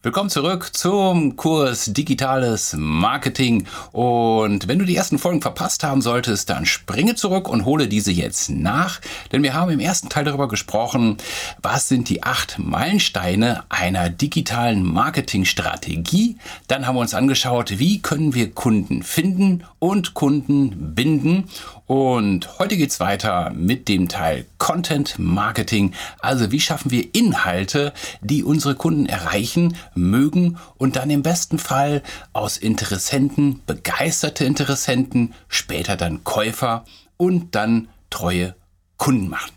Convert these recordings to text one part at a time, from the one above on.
Willkommen zurück zum Kurs Digitales Marketing. Und wenn du die ersten Folgen verpasst haben solltest, dann springe zurück und hole diese jetzt nach. Denn wir haben im ersten Teil darüber gesprochen, was sind die acht Meilensteine einer digitalen Marketingstrategie. Dann haben wir uns angeschaut, wie können wir Kunden finden und Kunden binden. Und heute geht's weiter mit dem Teil Content Marketing. Also wie schaffen wir Inhalte, die unsere Kunden erreichen, mögen und dann im besten Fall aus Interessenten, begeisterte Interessenten, später dann Käufer und dann treue Kunden machen.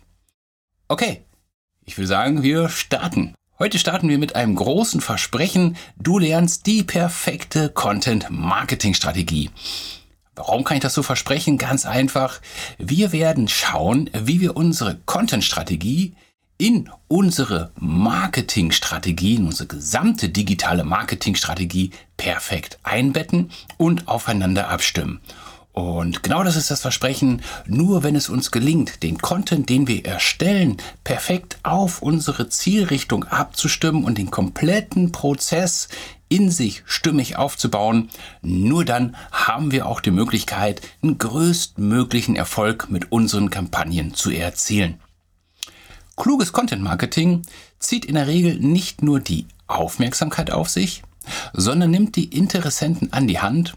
Okay, ich will sagen, wir starten. Heute starten wir mit einem großen Versprechen. Du lernst die perfekte Content Marketing Strategie. Warum kann ich das so versprechen? Ganz einfach. Wir werden schauen, wie wir unsere Content-Strategie in unsere Marketingstrategie, in unsere gesamte digitale Marketingstrategie perfekt einbetten und aufeinander abstimmen. Und genau das ist das Versprechen. Nur wenn es uns gelingt, den Content, den wir erstellen, perfekt auf unsere Zielrichtung abzustimmen und den kompletten Prozess in sich stimmig aufzubauen, nur dann haben wir auch die Möglichkeit, den größtmöglichen Erfolg mit unseren Kampagnen zu erzielen. Kluges Content Marketing zieht in der Regel nicht nur die Aufmerksamkeit auf sich, sondern nimmt die Interessenten an die Hand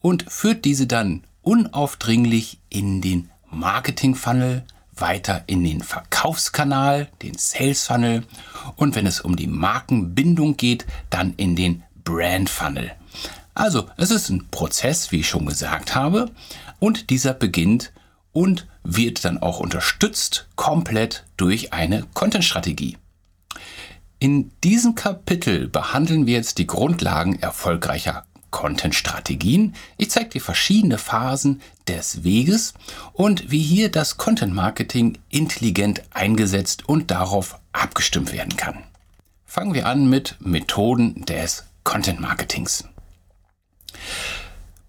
und führt diese dann unaufdringlich in den Marketing-Funnel, weiter in den Verkaufskanal, den Sales Funnel und wenn es um die Markenbindung geht, dann in den Brand Funnel. Also, es ist ein Prozess, wie ich schon gesagt habe, und dieser beginnt und wird dann auch unterstützt komplett durch eine Content-Strategie. In diesem Kapitel behandeln wir jetzt die Grundlagen erfolgreicher Content-Strategien. Ich zeige dir verschiedene Phasen des Weges und wie hier das Content-Marketing intelligent eingesetzt und darauf abgestimmt werden kann. Fangen wir an mit Methoden des Content Marketings.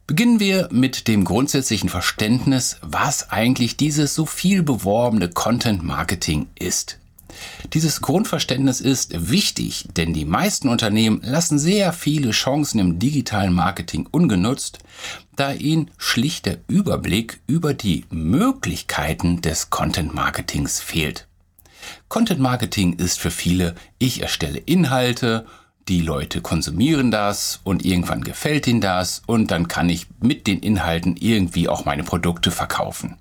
Beginnen wir mit dem grundsätzlichen Verständnis, was eigentlich dieses so viel beworbene Content Marketing ist. Dieses Grundverständnis ist wichtig, denn die meisten Unternehmen lassen sehr viele Chancen im digitalen Marketing ungenutzt, da ihnen schlicht der Überblick über die Möglichkeiten des Content Marketings fehlt. Content Marketing ist für viele, ich erstelle Inhalte, die Leute konsumieren das und irgendwann gefällt ihnen das und dann kann ich mit den Inhalten irgendwie auch meine Produkte verkaufen.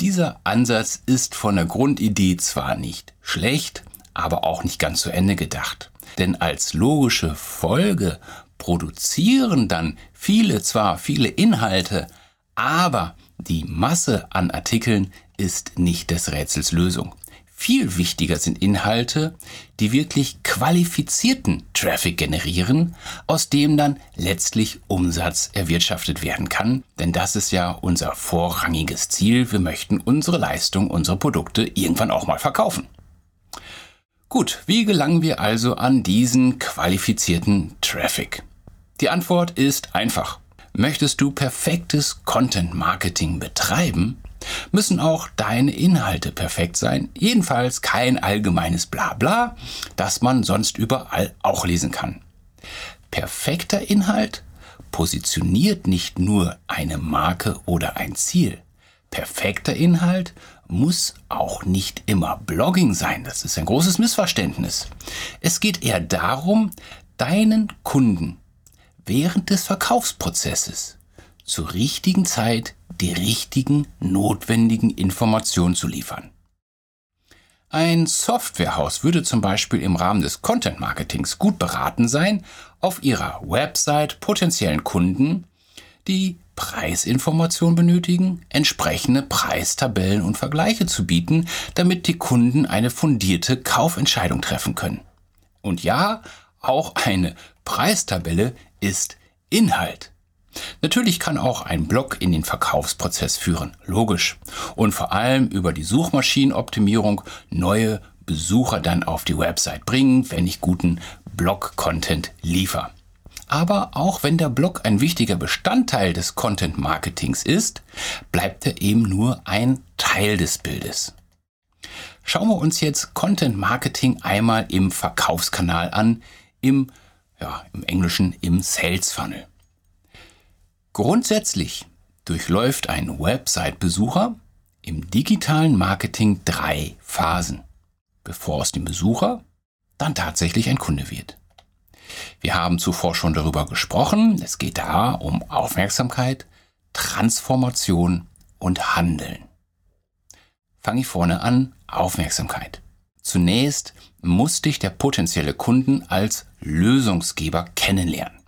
Dieser Ansatz ist von der Grundidee zwar nicht schlecht, aber auch nicht ganz zu Ende gedacht. Denn als logische Folge produzieren dann viele zwar viele Inhalte, aber die Masse an Artikeln ist nicht des Rätsels Lösung. Viel wichtiger sind Inhalte, die wirklich qualifizierten Traffic generieren, aus dem dann letztlich Umsatz erwirtschaftet werden kann. Denn das ist ja unser vorrangiges Ziel. Wir möchten unsere Leistung, unsere Produkte irgendwann auch mal verkaufen. Gut, wie gelangen wir also an diesen qualifizierten Traffic? Die Antwort ist einfach. Möchtest du perfektes Content Marketing betreiben, müssen auch deine Inhalte perfekt sein. Jedenfalls kein allgemeines Blabla, das man sonst überall auch lesen kann. Perfekter Inhalt positioniert nicht nur eine Marke oder ein Ziel. Perfekter Inhalt muss auch nicht immer Blogging sein. Das ist ein großes Missverständnis. Es geht eher darum, deinen Kunden während des Verkaufsprozesses zur richtigen Zeit die richtigen, notwendigen Informationen zu liefern. Ein Softwarehaus würde zum Beispiel im Rahmen des Content Marketings gut beraten sein, auf ihrer Website potenziellen Kunden, die Preisinformation benötigen, entsprechende Preistabellen und Vergleiche zu bieten, damit die Kunden eine fundierte Kaufentscheidung treffen können. Und ja, auch eine Preistabelle ist Inhalt. Natürlich kann auch ein Blog in den Verkaufsprozess führen, logisch. Und vor allem über die Suchmaschinenoptimierung neue Besucher dann auf die Website bringen, wenn ich guten Blog-Content liefere. Aber auch wenn der Blog ein wichtiger Bestandteil des Content-Marketings ist, bleibt er eben nur ein Teil des Bildes. Schauen wir uns jetzt Content Marketing einmal im Verkaufskanal an, im, ja, im Englischen im Sales Funnel. Grundsätzlich durchläuft ein Website-Besucher im digitalen Marketing drei Phasen, bevor aus dem Besucher dann tatsächlich ein Kunde wird. Wir haben zuvor schon darüber gesprochen. Es geht da um Aufmerksamkeit, Transformation und Handeln. Fange ich vorne an, Aufmerksamkeit. Zunächst muss dich der potenzielle Kunden als Lösungsgeber kennenlernen.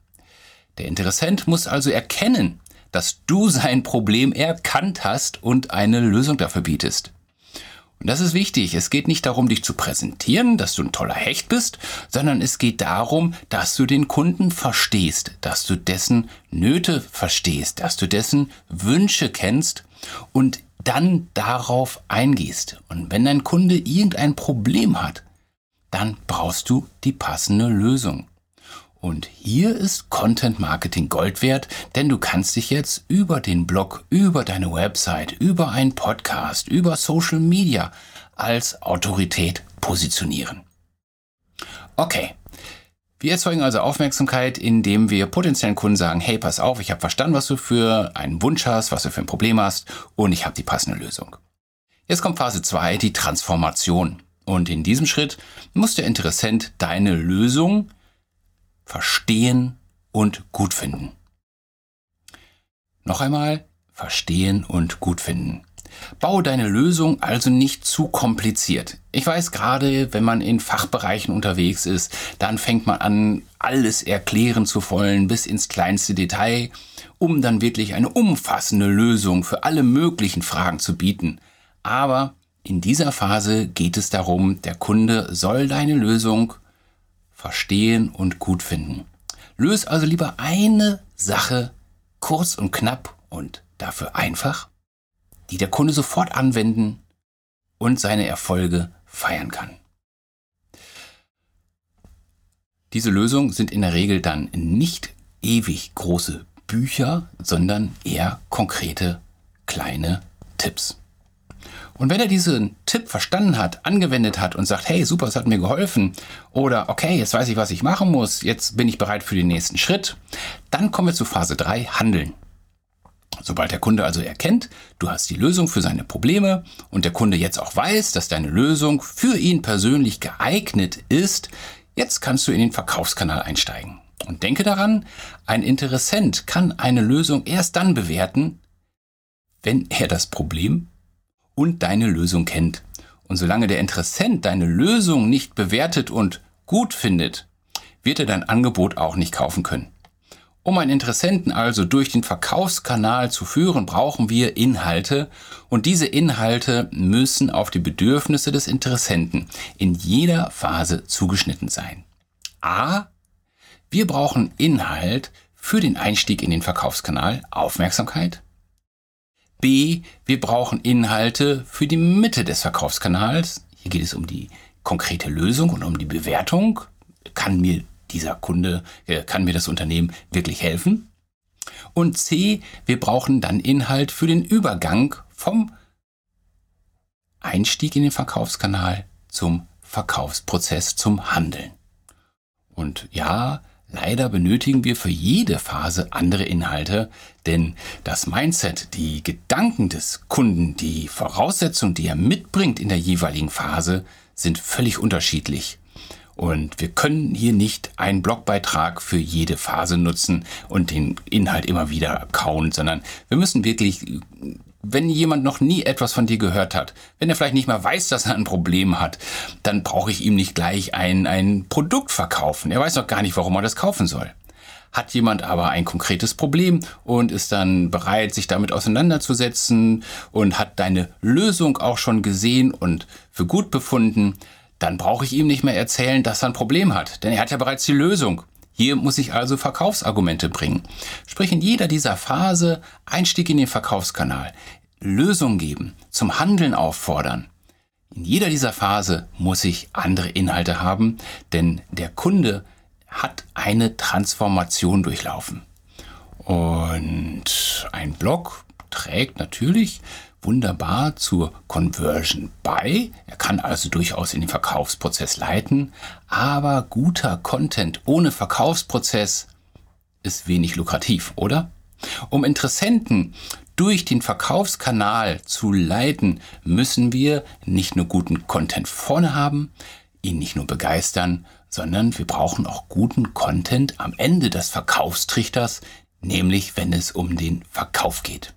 Der Interessent muss also erkennen, dass du sein Problem erkannt hast und eine Lösung dafür bietest. Und das ist wichtig. Es geht nicht darum, dich zu präsentieren, dass du ein toller Hecht bist, sondern es geht darum, dass du den Kunden verstehst, dass du dessen Nöte verstehst, dass du dessen Wünsche kennst und dann darauf eingehst. Und wenn dein Kunde irgendein Problem hat, dann brauchst du die passende Lösung. Und hier ist Content Marketing Gold wert, denn du kannst dich jetzt über den Blog, über deine Website, über einen Podcast, über Social Media als Autorität positionieren. Okay. Wir erzeugen also Aufmerksamkeit, indem wir potenziellen Kunden sagen, hey, pass auf, ich habe verstanden, was du für einen Wunsch hast, was du für ein Problem hast und ich habe die passende Lösung. Jetzt kommt Phase 2, die Transformation. Und in diesem Schritt muss der Interessent deine Lösung verstehen und gut finden. Noch einmal, verstehen und gut finden. Baue deine Lösung also nicht zu kompliziert. Ich weiß gerade, wenn man in Fachbereichen unterwegs ist, dann fängt man an, alles erklären zu wollen bis ins kleinste Detail, um dann wirklich eine umfassende Lösung für alle möglichen Fragen zu bieten. Aber in dieser Phase geht es darum, der Kunde soll deine Lösung verstehen und gut finden. Löse also lieber eine Sache kurz und knapp und dafür einfach, die der Kunde sofort anwenden und seine Erfolge feiern kann. Diese Lösungen sind in der Regel dann nicht ewig große Bücher, sondern eher konkrete kleine Tipps. Und wenn er diesen Tipp verstanden hat, angewendet hat und sagt, hey, super, es hat mir geholfen, oder okay, jetzt weiß ich, was ich machen muss, jetzt bin ich bereit für den nächsten Schritt, dann kommen wir zu Phase 3, Handeln. Sobald der Kunde also erkennt, du hast die Lösung für seine Probleme und der Kunde jetzt auch weiß, dass deine Lösung für ihn persönlich geeignet ist, jetzt kannst du in den Verkaufskanal einsteigen. Und denke daran, ein Interessent kann eine Lösung erst dann bewerten, wenn er das Problem und deine Lösung kennt. Und solange der Interessent deine Lösung nicht bewertet und gut findet, wird er dein Angebot auch nicht kaufen können. Um einen Interessenten also durch den Verkaufskanal zu führen, brauchen wir Inhalte und diese Inhalte müssen auf die Bedürfnisse des Interessenten in jeder Phase zugeschnitten sein. A. Wir brauchen Inhalt für den Einstieg in den Verkaufskanal, Aufmerksamkeit. B, wir brauchen Inhalte für die Mitte des Verkaufskanals. Hier geht es um die konkrete Lösung und um die Bewertung. Kann mir dieser Kunde, äh, kann mir das Unternehmen wirklich helfen? Und C, wir brauchen dann Inhalt für den Übergang vom Einstieg in den Verkaufskanal zum Verkaufsprozess, zum Handeln. Und ja, Leider benötigen wir für jede Phase andere Inhalte, denn das Mindset, die Gedanken des Kunden, die Voraussetzungen, die er mitbringt in der jeweiligen Phase, sind völlig unterschiedlich. Und wir können hier nicht einen Blogbeitrag für jede Phase nutzen und den Inhalt immer wieder kauen, sondern wir müssen wirklich wenn jemand noch nie etwas von dir gehört hat, wenn er vielleicht nicht mal weiß, dass er ein Problem hat, dann brauche ich ihm nicht gleich ein, ein Produkt verkaufen. Er weiß noch gar nicht, warum er das kaufen soll. Hat jemand aber ein konkretes Problem und ist dann bereit, sich damit auseinanderzusetzen und hat deine Lösung auch schon gesehen und für gut befunden, dann brauche ich ihm nicht mehr erzählen, dass er ein Problem hat, denn er hat ja bereits die Lösung. Hier muss ich also Verkaufsargumente bringen. Sprich in jeder dieser Phase Einstieg in den Verkaufskanal, Lösung geben, zum Handeln auffordern. In jeder dieser Phase muss ich andere Inhalte haben, denn der Kunde hat eine Transformation durchlaufen. Und ein Blog trägt natürlich wunderbar zur Conversion bei. Er kann also durchaus in den Verkaufsprozess leiten. Aber guter Content ohne Verkaufsprozess ist wenig lukrativ, oder? Um Interessenten durch den Verkaufskanal zu leiten, müssen wir nicht nur guten Content vorne haben, ihn nicht nur begeistern, sondern wir brauchen auch guten Content am Ende des Verkaufstrichters, nämlich wenn es um den Verkauf geht.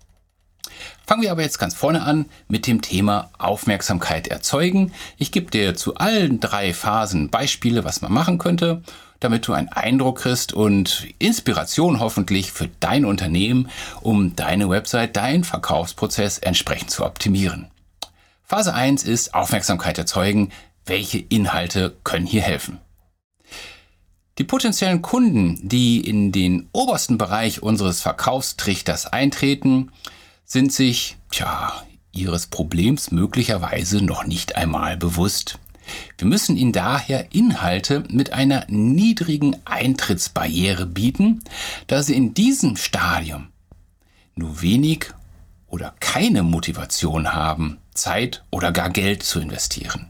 Fangen wir aber jetzt ganz vorne an mit dem Thema Aufmerksamkeit erzeugen. Ich gebe dir zu allen drei Phasen Beispiele, was man machen könnte, damit du einen Eindruck kriegst und Inspiration hoffentlich für dein Unternehmen, um deine Website, deinen Verkaufsprozess entsprechend zu optimieren. Phase 1 ist Aufmerksamkeit erzeugen. Welche Inhalte können hier helfen? Die potenziellen Kunden, die in den obersten Bereich unseres Verkaufstrichters eintreten, sind sich, tja, ihres Problems möglicherweise noch nicht einmal bewusst. Wir müssen ihnen daher Inhalte mit einer niedrigen Eintrittsbarriere bieten, da sie in diesem Stadium nur wenig oder keine Motivation haben, Zeit oder gar Geld zu investieren.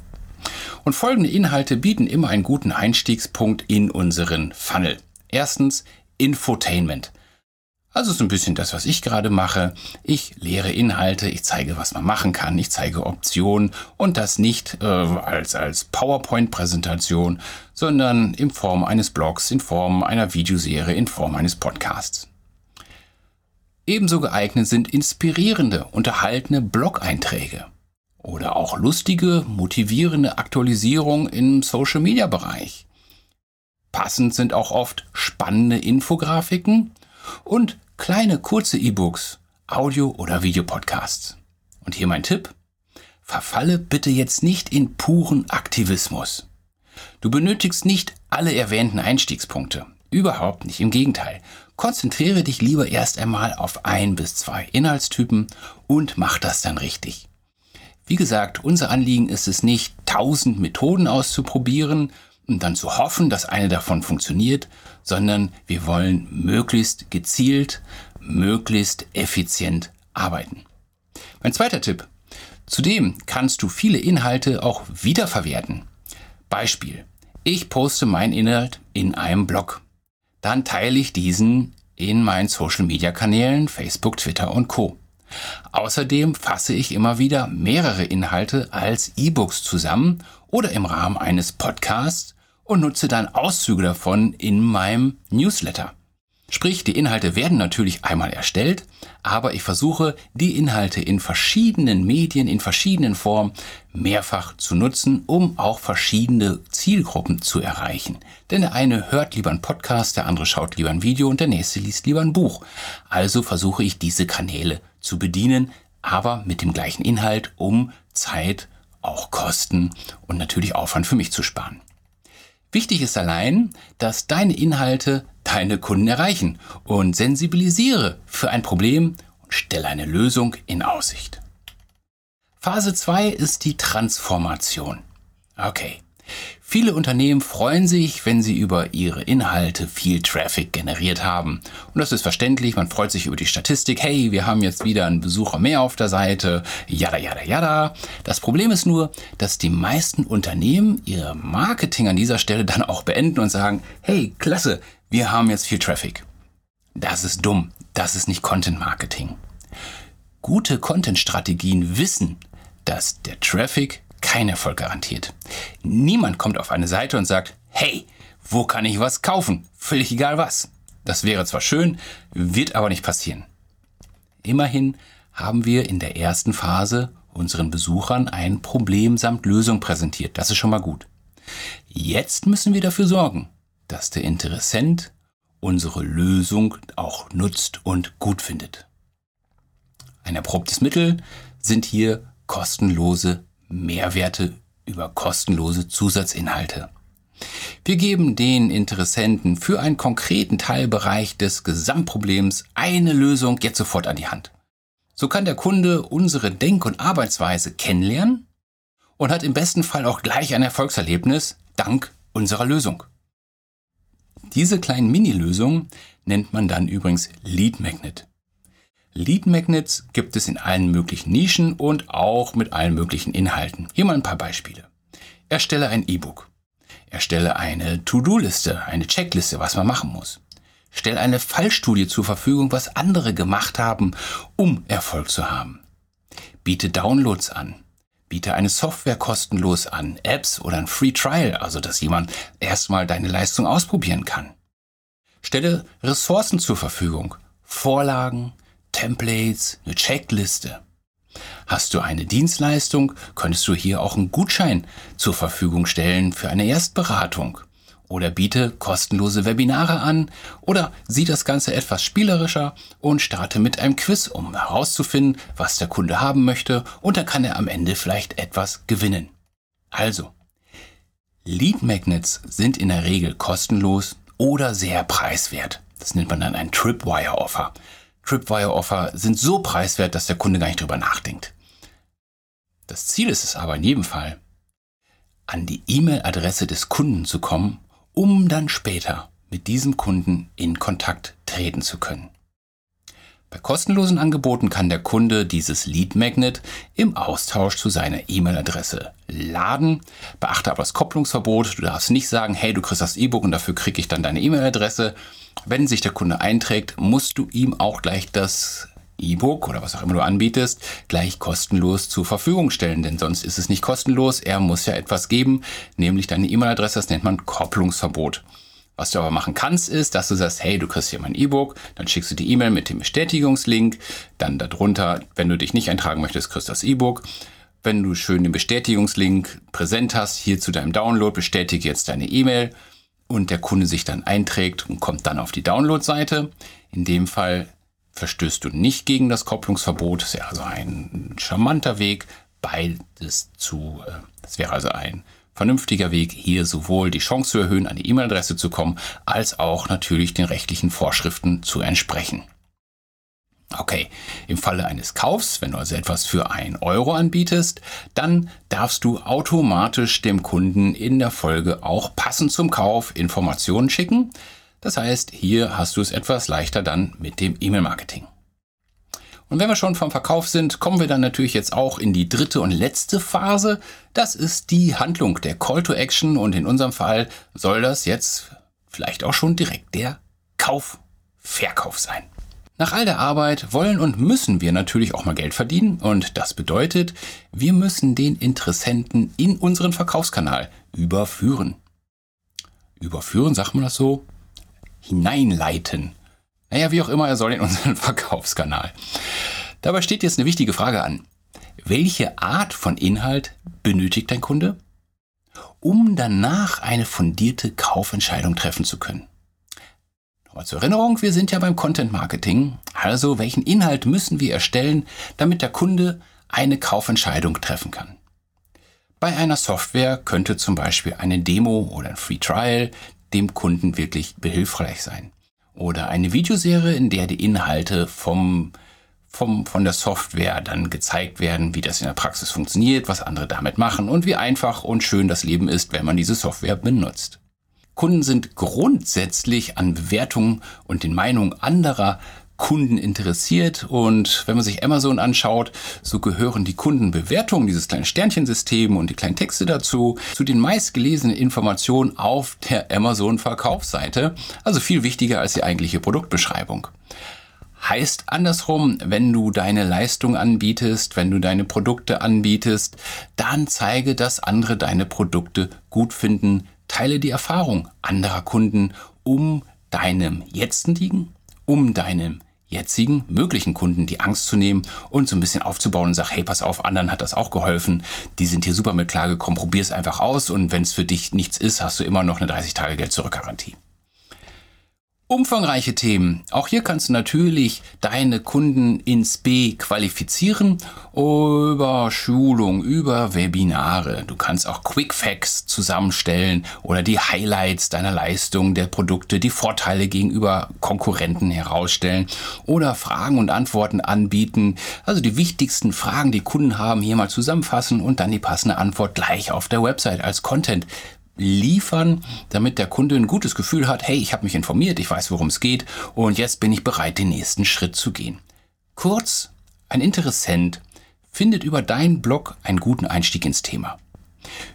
Und folgende Inhalte bieten immer einen guten Einstiegspunkt in unseren Funnel. Erstens Infotainment. Also so ein bisschen das, was ich gerade mache. Ich lehre Inhalte, ich zeige, was man machen kann, ich zeige Optionen und das nicht äh, als, als PowerPoint-Präsentation, sondern in Form eines Blogs, in Form einer Videoserie, in Form eines Podcasts. Ebenso geeignet sind inspirierende, unterhaltene Blog-Einträge oder auch lustige, motivierende Aktualisierung im Social-Media-Bereich. Passend sind auch oft spannende Infografiken und kleine kurze E-Books, Audio- oder Videopodcasts. Und hier mein Tipp. Verfalle bitte jetzt nicht in puren Aktivismus. Du benötigst nicht alle erwähnten Einstiegspunkte. Überhaupt nicht, im Gegenteil. Konzentriere dich lieber erst einmal auf ein bis zwei Inhaltstypen und mach das dann richtig. Wie gesagt, unser Anliegen ist es nicht, tausend Methoden auszuprobieren und dann zu hoffen, dass eine davon funktioniert, sondern wir wollen möglichst gezielt, möglichst effizient arbeiten. Mein zweiter Tipp. Zudem kannst du viele Inhalte auch wiederverwerten. Beispiel. Ich poste meinen Inhalt in einem Blog. Dann teile ich diesen in meinen Social Media Kanälen Facebook, Twitter und Co. Außerdem fasse ich immer wieder mehrere Inhalte als E-Books zusammen oder im Rahmen eines Podcasts und nutze dann Auszüge davon in meinem Newsletter. Sprich, die Inhalte werden natürlich einmal erstellt, aber ich versuche, die Inhalte in verschiedenen Medien, in verschiedenen Formen mehrfach zu nutzen, um auch verschiedene Zielgruppen zu erreichen. Denn der eine hört lieber einen Podcast, der andere schaut lieber ein Video und der nächste liest lieber ein Buch. Also versuche ich diese Kanäle zu bedienen, aber mit dem gleichen Inhalt, um Zeit, auch Kosten und natürlich Aufwand für mich zu sparen. Wichtig ist allein, dass deine Inhalte deine Kunden erreichen und sensibilisiere für ein Problem und stelle eine Lösung in Aussicht. Phase 2 ist die Transformation. Okay. Viele Unternehmen freuen sich, wenn sie über ihre Inhalte viel Traffic generiert haben. Und das ist verständlich, man freut sich über die Statistik, hey, wir haben jetzt wieder einen Besucher mehr auf der Seite, yada yada yada. Das Problem ist nur, dass die meisten Unternehmen ihr Marketing an dieser Stelle dann auch beenden und sagen, hey, klasse, wir haben jetzt viel Traffic. Das ist dumm, das ist nicht Content Marketing. Gute Content-Strategien wissen, dass der Traffic kein Erfolg garantiert. Niemand kommt auf eine Seite und sagt, hey, wo kann ich was kaufen? Völlig egal was. Das wäre zwar schön, wird aber nicht passieren. Immerhin haben wir in der ersten Phase unseren Besuchern ein Problem samt Lösung präsentiert. Das ist schon mal gut. Jetzt müssen wir dafür sorgen, dass der Interessent unsere Lösung auch nutzt und gut findet. Ein erprobtes Mittel sind hier kostenlose Mehrwerte über kostenlose Zusatzinhalte. Wir geben den Interessenten für einen konkreten Teilbereich des Gesamtproblems eine Lösung jetzt sofort an die Hand. So kann der Kunde unsere Denk- und Arbeitsweise kennenlernen und hat im besten Fall auch gleich ein Erfolgserlebnis dank unserer Lösung. Diese kleinen Mini-Lösungen nennt man dann übrigens Lead Magnet. Lead Magnets gibt es in allen möglichen Nischen und auch mit allen möglichen Inhalten. Hier mal ein paar Beispiele. Erstelle ein E-Book. Erstelle eine To-Do-Liste, eine Checkliste, was man machen muss. Stell eine Fallstudie zur Verfügung, was andere gemacht haben, um Erfolg zu haben. Biete Downloads an. Biete eine Software kostenlos an, Apps oder ein Free Trial, also dass jemand erstmal deine Leistung ausprobieren kann. Stelle Ressourcen zur Verfügung, Vorlagen, Templates, eine Checkliste. Hast du eine Dienstleistung, könntest du hier auch einen Gutschein zur Verfügung stellen für eine Erstberatung. Oder biete kostenlose Webinare an oder sieh das Ganze etwas spielerischer und starte mit einem Quiz, um herauszufinden, was der Kunde haben möchte und dann kann er am Ende vielleicht etwas gewinnen. Also, Lead Magnets sind in der Regel kostenlos oder sehr preiswert. Das nennt man dann ein Tripwire Offer. Tripwire Offer sind so preiswert, dass der Kunde gar nicht drüber nachdenkt. Das Ziel ist es aber in jedem Fall, an die E-Mail-Adresse des Kunden zu kommen, um dann später mit diesem Kunden in Kontakt treten zu können. Bei kostenlosen Angeboten kann der Kunde dieses Lead Magnet im Austausch zu seiner E-Mail-Adresse laden. Beachte aber das Kopplungsverbot. Du darfst nicht sagen, hey, du kriegst das E-Book und dafür kriege ich dann deine E-Mail-Adresse. Wenn sich der Kunde einträgt, musst du ihm auch gleich das E-Book oder was auch immer du anbietest, gleich kostenlos zur Verfügung stellen, denn sonst ist es nicht kostenlos. Er muss ja etwas geben, nämlich deine E-Mail-Adresse, das nennt man Kopplungsverbot. Was du aber machen kannst, ist, dass du sagst, hey, du kriegst hier mein E-Book, dann schickst du die E-Mail mit dem Bestätigungslink, dann darunter, wenn du dich nicht eintragen möchtest, kriegst du das E-Book. Wenn du schön den Bestätigungslink präsent hast, hier zu deinem Download, bestätige jetzt deine E-Mail und der Kunde sich dann einträgt und kommt dann auf die Download-Seite. In dem Fall verstößt du nicht gegen das Kopplungsverbot. Das wäre also ein charmanter Weg, beides zu, äh, das wäre also ein vernünftiger Weg, hier sowohl die Chance zu erhöhen, an die E-Mail-Adresse zu kommen, als auch natürlich den rechtlichen Vorschriften zu entsprechen. Okay, im Falle eines Kaufs, wenn du also etwas für ein Euro anbietest, dann darfst du automatisch dem Kunden in der Folge auch passend zum Kauf Informationen schicken. Das heißt, hier hast du es etwas leichter dann mit dem E-Mail-Marketing. Und wenn wir schon vom Verkauf sind, kommen wir dann natürlich jetzt auch in die dritte und letzte Phase. Das ist die Handlung, der Call to Action und in unserem Fall soll das jetzt vielleicht auch schon direkt der Kauf, Verkauf sein. Nach all der Arbeit wollen und müssen wir natürlich auch mal Geld verdienen und das bedeutet, wir müssen den Interessenten in unseren Verkaufskanal überführen. Überführen, sagt man das so? Hineinleiten. Naja, wie auch immer, er soll in unseren Verkaufskanal. Dabei steht jetzt eine wichtige Frage an. Welche Art von Inhalt benötigt dein Kunde, um danach eine fundierte Kaufentscheidung treffen zu können? Nochmal zur Erinnerung, wir sind ja beim Content Marketing. Also, welchen Inhalt müssen wir erstellen, damit der Kunde eine Kaufentscheidung treffen kann? Bei einer Software könnte zum Beispiel eine Demo oder ein Free Trial dem Kunden wirklich behilfreich sein. Oder eine Videoserie, in der die Inhalte vom, vom, von der Software dann gezeigt werden, wie das in der Praxis funktioniert, was andere damit machen und wie einfach und schön das Leben ist, wenn man diese Software benutzt. Kunden sind grundsätzlich an Bewertungen und den Meinungen anderer Kunden interessiert. Und wenn man sich Amazon anschaut, so gehören die Kundenbewertungen, dieses kleine Sternchensystem und die kleinen Texte dazu, zu den meistgelesenen Informationen auf der Amazon-Verkaufsseite. Also viel wichtiger als die eigentliche Produktbeschreibung. Heißt andersrum, wenn du deine Leistung anbietest, wenn du deine Produkte anbietest, dann zeige, dass andere deine Produkte gut finden. Teile die Erfahrung anderer Kunden, um deinem jetzigen, um deinem jetzigen möglichen Kunden die Angst zu nehmen und so ein bisschen aufzubauen und sag, hey, pass auf, anderen hat das auch geholfen. Die sind hier super mit klargekommen, probier es einfach aus und wenn es für dich nichts ist, hast du immer noch eine 30 Tage Geld zurück Garantie. Umfangreiche Themen. Auch hier kannst du natürlich deine Kunden ins B qualifizieren über Schulung, über Webinare. Du kannst auch Quick Facts zusammenstellen oder die Highlights deiner Leistung, der Produkte, die Vorteile gegenüber Konkurrenten herausstellen oder Fragen und Antworten anbieten. Also die wichtigsten Fragen, die Kunden haben, hier mal zusammenfassen und dann die passende Antwort gleich auf der Website als Content liefern, damit der Kunde ein gutes Gefühl hat, hey, ich habe mich informiert, ich weiß, worum es geht und jetzt bin ich bereit, den nächsten Schritt zu gehen. Kurz, ein Interessent findet über deinen Blog einen guten Einstieg ins Thema.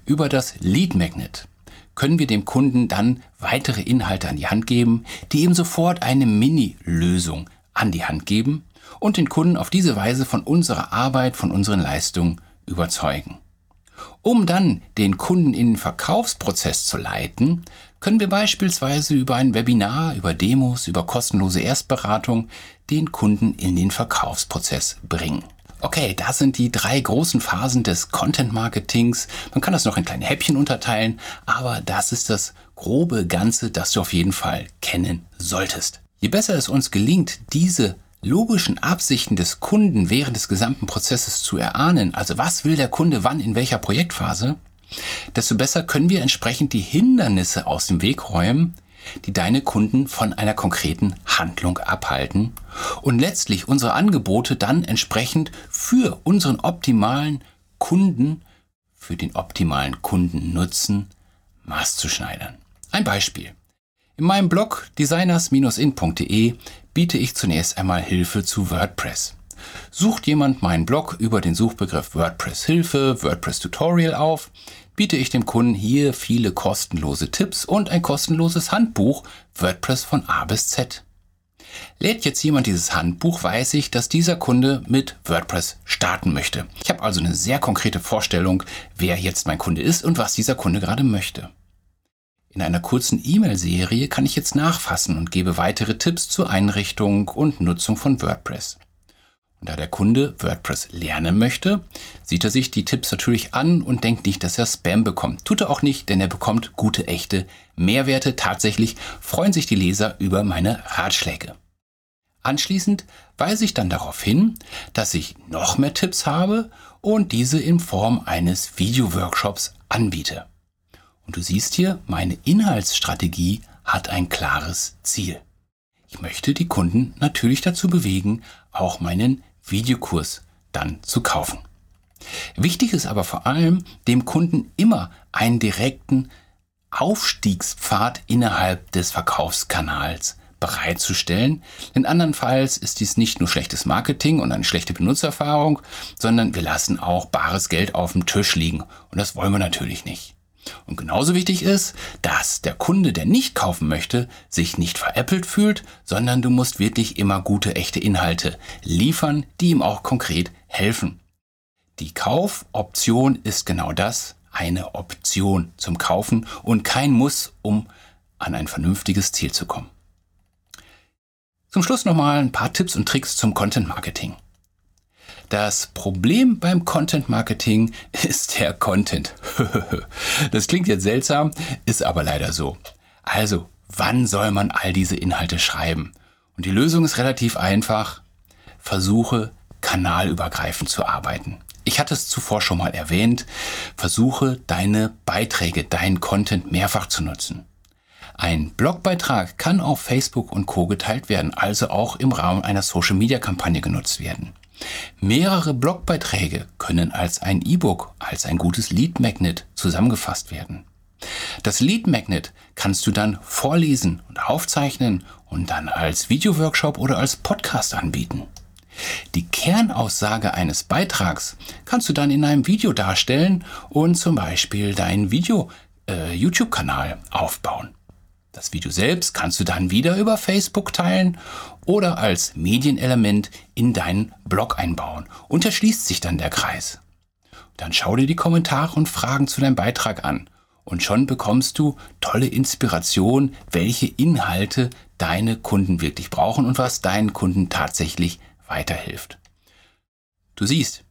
Über das Lead Magnet können wir dem Kunden dann weitere Inhalte an die Hand geben, die ihm sofort eine Mini-Lösung an die Hand geben und den Kunden auf diese Weise von unserer Arbeit, von unseren Leistungen überzeugen. Um dann den Kunden in den Verkaufsprozess zu leiten, können wir beispielsweise über ein Webinar, über Demos, über kostenlose Erstberatung den Kunden in den Verkaufsprozess bringen. Okay, das sind die drei großen Phasen des Content Marketings. Man kann das noch in kleine Häppchen unterteilen, aber das ist das grobe Ganze, das du auf jeden Fall kennen solltest. Je besser es uns gelingt, diese logischen Absichten des Kunden während des gesamten Prozesses zu erahnen, also was will der Kunde wann in welcher Projektphase, desto besser können wir entsprechend die Hindernisse aus dem Weg räumen, die deine Kunden von einer konkreten Handlung abhalten und letztlich unsere Angebote dann entsprechend für unseren optimalen Kunden, für den optimalen Kundennutzen maßzuschneidern. Ein Beispiel. In meinem Blog designers-in.de biete ich zunächst einmal Hilfe zu WordPress. Sucht jemand meinen Blog über den Suchbegriff WordPress Hilfe, WordPress Tutorial auf, biete ich dem Kunden hier viele kostenlose Tipps und ein kostenloses Handbuch WordPress von A bis Z. Lädt jetzt jemand dieses Handbuch, weiß ich, dass dieser Kunde mit WordPress starten möchte. Ich habe also eine sehr konkrete Vorstellung, wer jetzt mein Kunde ist und was dieser Kunde gerade möchte. In einer kurzen E-Mail-Serie kann ich jetzt nachfassen und gebe weitere Tipps zur Einrichtung und Nutzung von WordPress. Und da der Kunde WordPress lernen möchte, sieht er sich die Tipps natürlich an und denkt nicht, dass er Spam bekommt. Tut er auch nicht, denn er bekommt gute, echte Mehrwerte. Tatsächlich freuen sich die Leser über meine Ratschläge. Anschließend weise ich dann darauf hin, dass ich noch mehr Tipps habe und diese in Form eines Video-Workshops anbiete. Und du siehst hier, meine Inhaltsstrategie hat ein klares Ziel. Ich möchte die Kunden natürlich dazu bewegen, auch meinen Videokurs dann zu kaufen. Wichtig ist aber vor allem, dem Kunden immer einen direkten Aufstiegspfad innerhalb des Verkaufskanals bereitzustellen. Denn andernfalls ist dies nicht nur schlechtes Marketing und eine schlechte Benutzererfahrung, sondern wir lassen auch bares Geld auf dem Tisch liegen. Und das wollen wir natürlich nicht. Und genauso wichtig ist, dass der Kunde, der nicht kaufen möchte, sich nicht veräppelt fühlt, sondern du musst wirklich immer gute, echte Inhalte liefern, die ihm auch konkret helfen. Die Kaufoption ist genau das, eine Option zum Kaufen und kein Muss, um an ein vernünftiges Ziel zu kommen. Zum Schluss nochmal ein paar Tipps und Tricks zum Content Marketing. Das Problem beim Content Marketing ist der Content. das klingt jetzt seltsam, ist aber leider so. Also, wann soll man all diese Inhalte schreiben? Und die Lösung ist relativ einfach. Versuche kanalübergreifend zu arbeiten. Ich hatte es zuvor schon mal erwähnt. Versuche deine Beiträge, deinen Content mehrfach zu nutzen. Ein Blogbeitrag kann auf Facebook und Co geteilt werden, also auch im Rahmen einer Social-Media-Kampagne genutzt werden. Mehrere Blogbeiträge können als ein E-Book, als ein gutes Lead Magnet zusammengefasst werden. Das Lead Magnet kannst du dann vorlesen und aufzeichnen und dann als Videoworkshop oder als Podcast anbieten. Die Kernaussage eines Beitrags kannst du dann in einem Video darstellen und zum Beispiel deinen Video äh, YouTube-Kanal aufbauen. Das Video selbst kannst du dann wieder über Facebook teilen oder als Medienelement in deinen Blog einbauen. Und da schließt sich dann der Kreis. Dann schau dir die Kommentare und Fragen zu deinem Beitrag an. Und schon bekommst du tolle Inspiration, welche Inhalte deine Kunden wirklich brauchen und was deinen Kunden tatsächlich weiterhilft. Du siehst,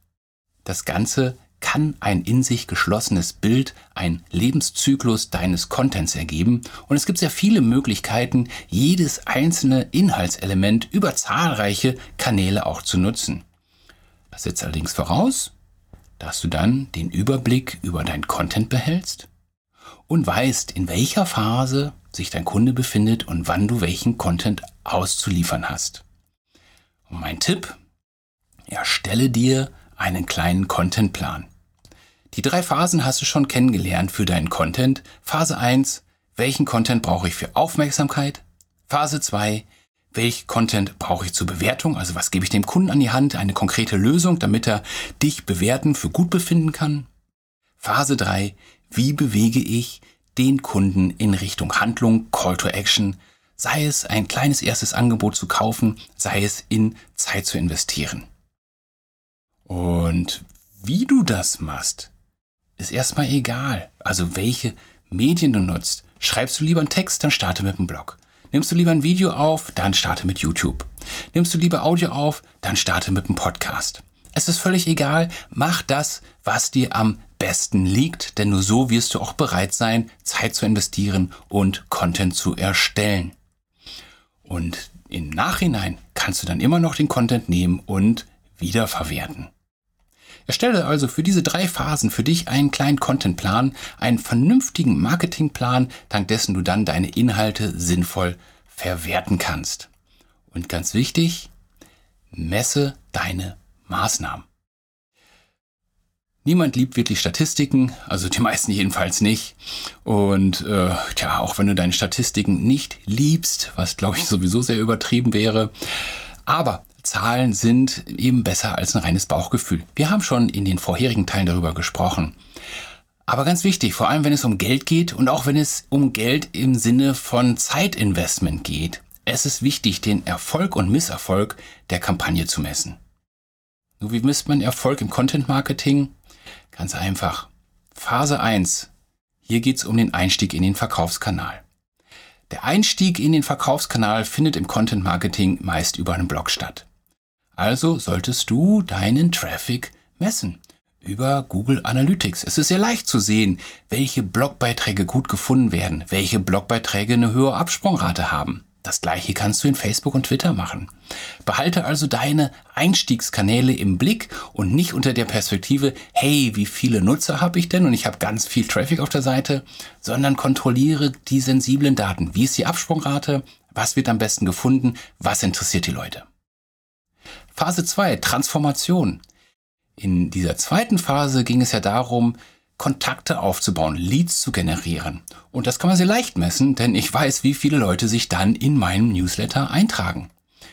das Ganze kann ein in sich geschlossenes Bild, ein Lebenszyklus deines Contents ergeben. Und es gibt sehr viele Möglichkeiten, jedes einzelne Inhaltselement über zahlreiche Kanäle auch zu nutzen. Das setzt allerdings voraus, dass du dann den Überblick über dein Content behältst und weißt, in welcher Phase sich dein Kunde befindet und wann du welchen Content auszuliefern hast. Und mein Tipp, erstelle dir einen kleinen Contentplan. Die drei Phasen hast du schon kennengelernt für deinen Content. Phase 1, welchen Content brauche ich für Aufmerksamkeit? Phase 2, welch Content brauche ich zur Bewertung, also was gebe ich dem Kunden an die Hand, eine konkrete Lösung, damit er dich bewerten für gut befinden kann. Phase 3, wie bewege ich den Kunden in Richtung Handlung, Call to Action, sei es ein kleines erstes Angebot zu kaufen, sei es in Zeit zu investieren. Und wie du das machst, ist erstmal egal. Also welche Medien du nutzt. Schreibst du lieber einen Text, dann starte mit dem Blog. Nimmst du lieber ein Video auf, dann starte mit YouTube. Nimmst du lieber Audio auf, dann starte mit dem Podcast. Es ist völlig egal, mach das, was dir am besten liegt, denn nur so wirst du auch bereit sein, Zeit zu investieren und Content zu erstellen. Und im Nachhinein kannst du dann immer noch den Content nehmen und wiederverwerten. Erstelle also für diese drei Phasen für dich einen kleinen Contentplan, einen vernünftigen Marketingplan, dank dessen du dann deine Inhalte sinnvoll verwerten kannst. Und ganz wichtig, messe deine Maßnahmen. Niemand liebt wirklich Statistiken, also die meisten jedenfalls nicht. Und äh, tja, auch wenn du deine Statistiken nicht liebst, was glaube ich sowieso sehr übertrieben wäre, aber Zahlen sind eben besser als ein reines Bauchgefühl. Wir haben schon in den vorherigen Teilen darüber gesprochen. Aber ganz wichtig, vor allem wenn es um Geld geht und auch wenn es um Geld im Sinne von Zeitinvestment geht, es ist wichtig, den Erfolg und Misserfolg der Kampagne zu messen. Nur wie misst man Erfolg im Content Marketing? Ganz einfach. Phase 1. Hier geht es um den Einstieg in den Verkaufskanal. Der Einstieg in den Verkaufskanal findet im Content Marketing meist über einen Blog statt. Also solltest du deinen Traffic messen über Google Analytics. Es ist sehr leicht zu sehen, welche Blogbeiträge gut gefunden werden, welche Blogbeiträge eine höhere Absprungrate haben. Das gleiche kannst du in Facebook und Twitter machen. Behalte also deine Einstiegskanäle im Blick und nicht unter der Perspektive, hey, wie viele Nutzer habe ich denn und ich habe ganz viel Traffic auf der Seite, sondern kontrolliere die sensiblen Daten. Wie ist die Absprungrate? Was wird am besten gefunden? Was interessiert die Leute? Phase 2, Transformation. In dieser zweiten Phase ging es ja darum, Kontakte aufzubauen, Leads zu generieren. Und das kann man sehr leicht messen, denn ich weiß, wie viele Leute sich dann in meinem Newsletter eintragen.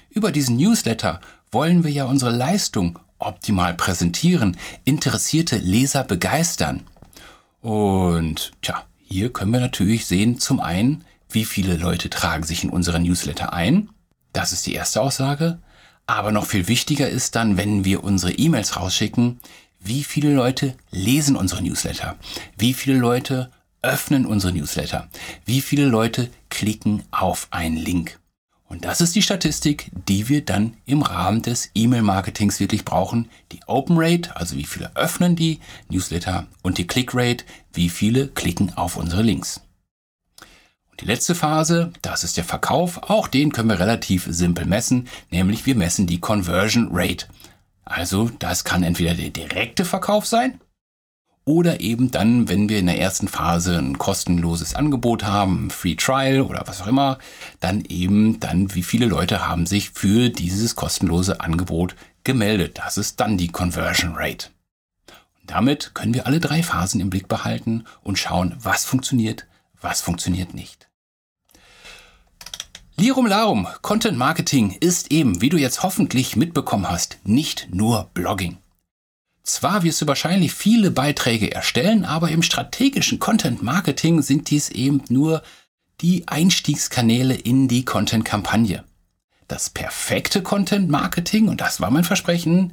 Über diesen Newsletter wollen wir ja unsere Leistung optimal präsentieren, interessierte Leser begeistern. Und tja, hier können wir natürlich sehen, zum einen, wie viele Leute tragen sich in unseren Newsletter ein. Das ist die erste Aussage. Aber noch viel wichtiger ist dann, wenn wir unsere E-Mails rausschicken, wie viele Leute lesen unsere Newsletter? Wie viele Leute öffnen unsere Newsletter? Wie viele Leute klicken auf einen Link? Und das ist die Statistik, die wir dann im Rahmen des E-Mail-Marketings wirklich brauchen. Die Open Rate, also wie viele öffnen die Newsletter und die Click Rate, wie viele klicken auf unsere Links. Die letzte Phase, das ist der Verkauf. Auch den können wir relativ simpel messen, nämlich wir messen die Conversion Rate. Also das kann entweder der direkte Verkauf sein oder eben dann, wenn wir in der ersten Phase ein kostenloses Angebot haben, Free Trial oder was auch immer, dann eben dann, wie viele Leute haben sich für dieses kostenlose Angebot gemeldet. Das ist dann die Conversion Rate. Und damit können wir alle drei Phasen im Blick behalten und schauen, was funktioniert, was funktioniert nicht. Lirum Larum, Content Marketing ist eben, wie du jetzt hoffentlich mitbekommen hast, nicht nur Blogging. Zwar wirst du wahrscheinlich viele Beiträge erstellen, aber im strategischen Content Marketing sind dies eben nur die Einstiegskanäle in die Content-Kampagne. Das perfekte Content Marketing, und das war mein Versprechen,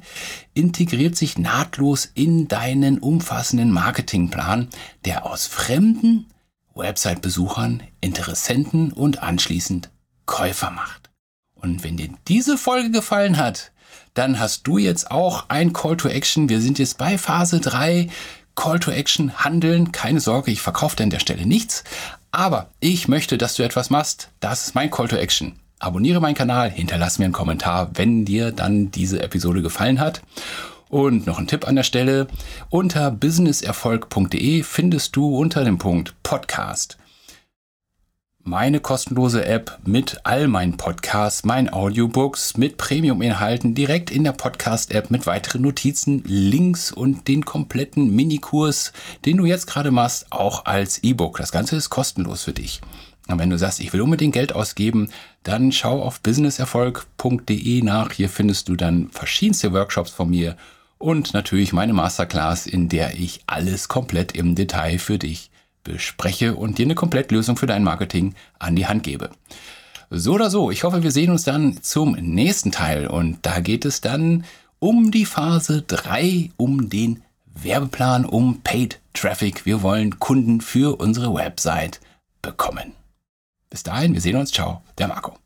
integriert sich nahtlos in deinen umfassenden Marketingplan, der aus fremden Website-Besuchern, Interessenten und anschließend Käufer macht. Und wenn dir diese Folge gefallen hat, dann hast du jetzt auch ein Call to Action. Wir sind jetzt bei Phase 3. Call to Action, handeln. Keine Sorge, ich verkaufe an der Stelle nichts. Aber ich möchte, dass du etwas machst. Das ist mein Call to Action. Abonniere meinen Kanal, hinterlass mir einen Kommentar, wenn dir dann diese Episode gefallen hat. Und noch ein Tipp an der Stelle. Unter businesserfolg.de findest du unter dem Punkt Podcast meine kostenlose App mit all meinen Podcasts, meinen Audiobooks, mit Premium-Inhalten direkt in der Podcast-App mit weiteren Notizen, Links und den kompletten Minikurs, den du jetzt gerade machst, auch als E-Book. Das Ganze ist kostenlos für dich. Und wenn du sagst, ich will unbedingt Geld ausgeben, dann schau auf businesserfolg.de nach. Hier findest du dann verschiedenste Workshops von mir und natürlich meine Masterclass, in der ich alles komplett im Detail für dich bespreche und dir eine Komplettlösung für dein Marketing an die Hand gebe. So oder so, ich hoffe, wir sehen uns dann zum nächsten Teil und da geht es dann um die Phase 3, um den Werbeplan, um Paid Traffic. Wir wollen Kunden für unsere Website bekommen. Bis dahin, wir sehen uns. Ciao, der Marco.